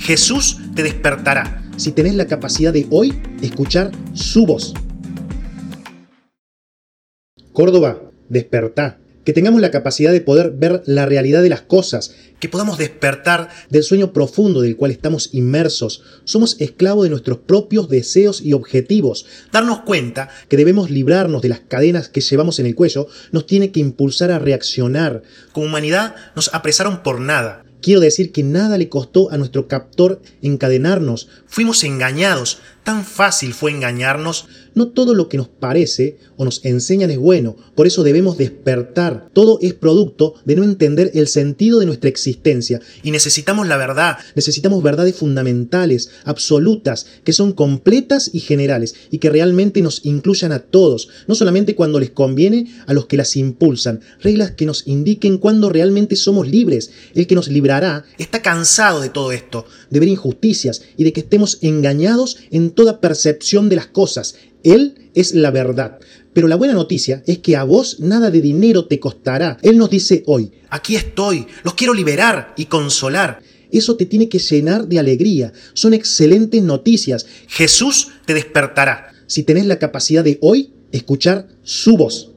Jesús te despertará. Si tenés la capacidad de hoy escuchar su voz. Córdoba, despertá. Que tengamos la capacidad de poder ver la realidad de las cosas, Que podamos despertar del sueño profundo del cual estamos inmersos. Somos esclavos de nuestros propios deseos y objetivos. darnos cuenta Que debemos librarnos de las cadenas que llevamos en el cuello nos tiene que impulsar a reaccionar. como humanidad nos apresaron por nada. Quiero decir que nada le costó a nuestro captor encadenarnos. Fuimos engañados. Tan fácil fue engañarnos. No todo lo que nos parece o nos enseñan es bueno, por eso debemos despertar. Todo es producto de no entender el sentido de nuestra existencia. Y necesitamos la verdad. Necesitamos verdades fundamentales, absolutas, que son completas y generales, y que realmente nos incluyan a todos, no solamente cuando les conviene a los que las impulsan, reglas que nos indiquen cuándo realmente somos libres. El que nos librará Está cansado de todo esto. de ver injusticias y de que estemos engañados en toda percepción de las cosas. Él es la verdad. Pero la buena noticia es que a vos nada de dinero te costará. Él nos dice hoy, Aquí estoy. Los quiero liberar y consolar. eso te tiene que llenar de alegría. Son excelentes noticias Jesús te despertará. si tenés la capacidad de hoy escuchar su voz.